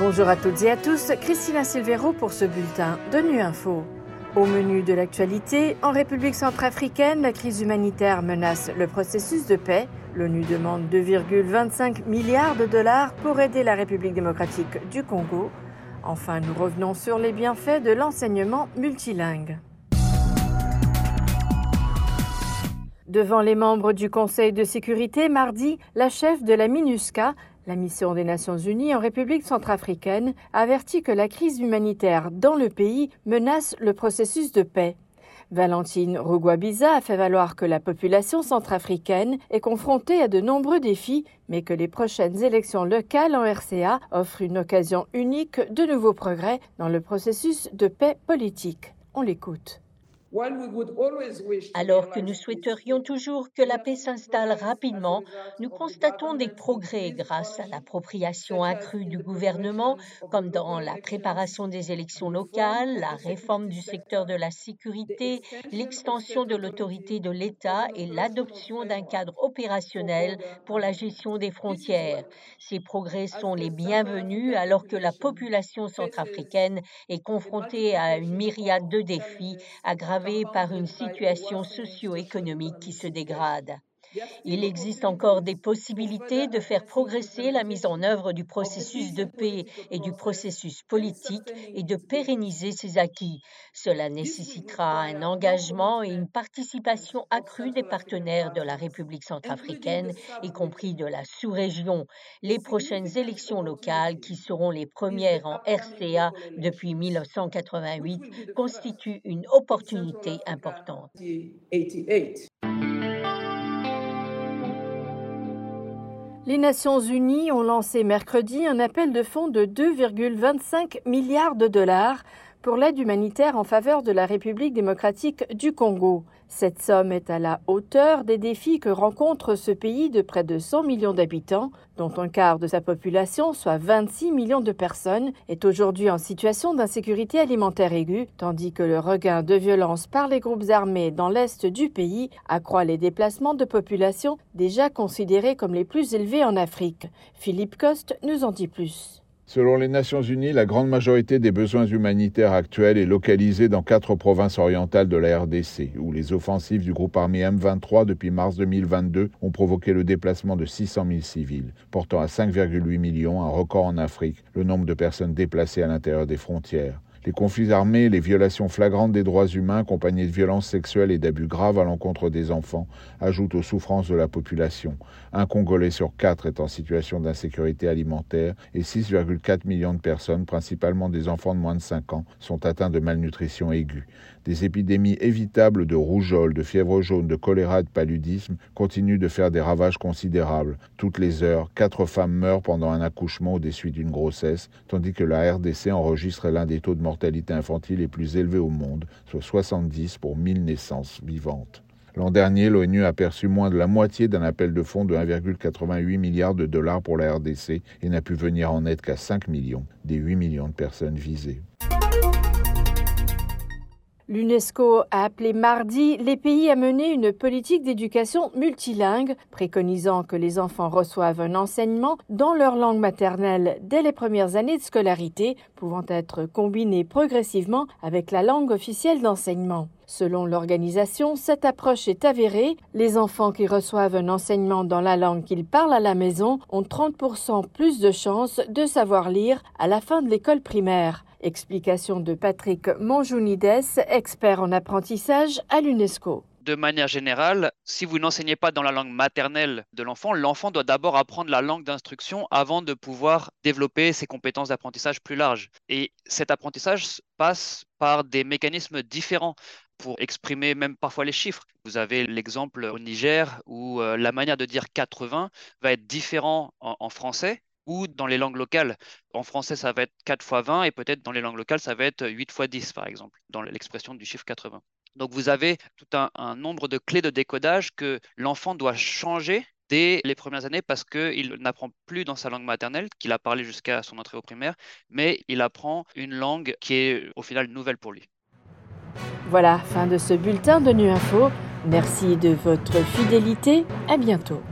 Bonjour à toutes et à tous, Christina Silvero pour ce bulletin de Nu Info. Au menu de l'actualité, en République centrafricaine, la crise humanitaire menace le processus de paix. L'ONU demande 2,25 milliards de dollars pour aider la République démocratique du Congo. Enfin, nous revenons sur les bienfaits de l'enseignement multilingue. Devant les membres du Conseil de sécurité, mardi, la chef de la MINUSCA la mission des Nations Unies en République centrafricaine avertit que la crise humanitaire dans le pays menace le processus de paix. Valentine Rugwabiza a fait valoir que la population centrafricaine est confrontée à de nombreux défis, mais que les prochaines élections locales en RCA offrent une occasion unique de nouveaux progrès dans le processus de paix politique. On l'écoute. Alors que nous souhaiterions toujours que la paix s'installe rapidement, nous constatons des progrès grâce à l'appropriation accrue du gouvernement, comme dans la préparation des élections locales, la réforme du secteur de la sécurité, l'extension de l'autorité de l'État et l'adoption d'un cadre opérationnel pour la gestion des frontières. Ces progrès sont les bienvenus alors que la population centrafricaine est confrontée à une myriade de défis aggravés par une situation socio-économique qui se dégrade. Il existe encore des possibilités de faire progresser la mise en œuvre du processus de paix et du processus politique et de pérenniser ses acquis. Cela nécessitera un engagement et une participation accrue des partenaires de la République centrafricaine, y compris de la sous-région. Les prochaines élections locales, qui seront les premières en RCA depuis 1988, constituent une opportunité importante. Les Nations Unies ont lancé mercredi un appel de fonds de 2,25 milliards de dollars pour l'aide humanitaire en faveur de la République démocratique du Congo. Cette somme est à la hauteur des défis que rencontre ce pays de près de 100 millions d'habitants, dont un quart de sa population, soit 26 millions de personnes, est aujourd'hui en situation d'insécurité alimentaire aiguë, tandis que le regain de violence par les groupes armés dans l'est du pays accroît les déplacements de population déjà considérés comme les plus élevés en Afrique. Philippe Coste nous en dit plus. Selon les Nations Unies, la grande majorité des besoins humanitaires actuels est localisée dans quatre provinces orientales de la RDC, où les offensives du groupe armé M23 depuis mars 2022 ont provoqué le déplacement de 600 000 civils, portant à 5,8 millions, un record en Afrique, le nombre de personnes déplacées à l'intérieur des frontières. Les conflits armés, les violations flagrantes des droits humains, accompagnées de violences sexuelles et d'abus graves à l'encontre des enfants, ajoutent aux souffrances de la population. Un Congolais sur quatre est en situation d'insécurité alimentaire et 6,4 millions de personnes, principalement des enfants de moins de 5 ans, sont atteints de malnutrition aiguë. Des épidémies évitables de rougeole, de fièvre jaune, de choléra et de paludisme continuent de faire des ravages considérables. Toutes les heures, quatre femmes meurent pendant un accouchement ou des suites d'une grossesse, tandis que la RDC enregistre l'un des taux de mortalité infantile les plus élevés au monde, soit 70 pour 1000 naissances vivantes. L'an dernier, l'ONU a perçu moins de la moitié d'un appel de fonds de 1,88 milliard de dollars pour la RDC et n'a pu venir en aide qu'à 5 millions des 8 millions de personnes visées. L'UNESCO a appelé mardi les pays à mener une politique d'éducation multilingue, préconisant que les enfants reçoivent un enseignement dans leur langue maternelle dès les premières années de scolarité, pouvant être combiné progressivement avec la langue officielle d'enseignement. Selon l'organisation, cette approche est avérée. Les enfants qui reçoivent un enseignement dans la langue qu'ils parlent à la maison ont 30% plus de chances de savoir lire à la fin de l'école primaire. Explication de Patrick Monjounides, expert en apprentissage à l'UNESCO de manière générale, si vous n'enseignez pas dans la langue maternelle de l'enfant, l'enfant doit d'abord apprendre la langue d'instruction avant de pouvoir développer ses compétences d'apprentissage plus larges. Et cet apprentissage passe par des mécanismes différents pour exprimer même parfois les chiffres. Vous avez l'exemple au Niger où euh, la manière de dire 80 va être différent en français ou dans les langues locales. En français, ça va être 4 fois 20 et peut-être dans les langues locales, ça va être 8 fois 10, par exemple, dans l'expression du chiffre 80. Donc vous avez tout un, nombre de clés de décodage que l'enfant doit changer dès les premières années parce qu'il n'apprend plus dans sa langue maternelle, qu'il a parlé jusqu'à son entrée au primaire, mais il apprend une langue qui est au final nouvelle pour lui. Voilà, fin de ce bulletin de Nu Info. Merci de votre fidélité. À bientôt.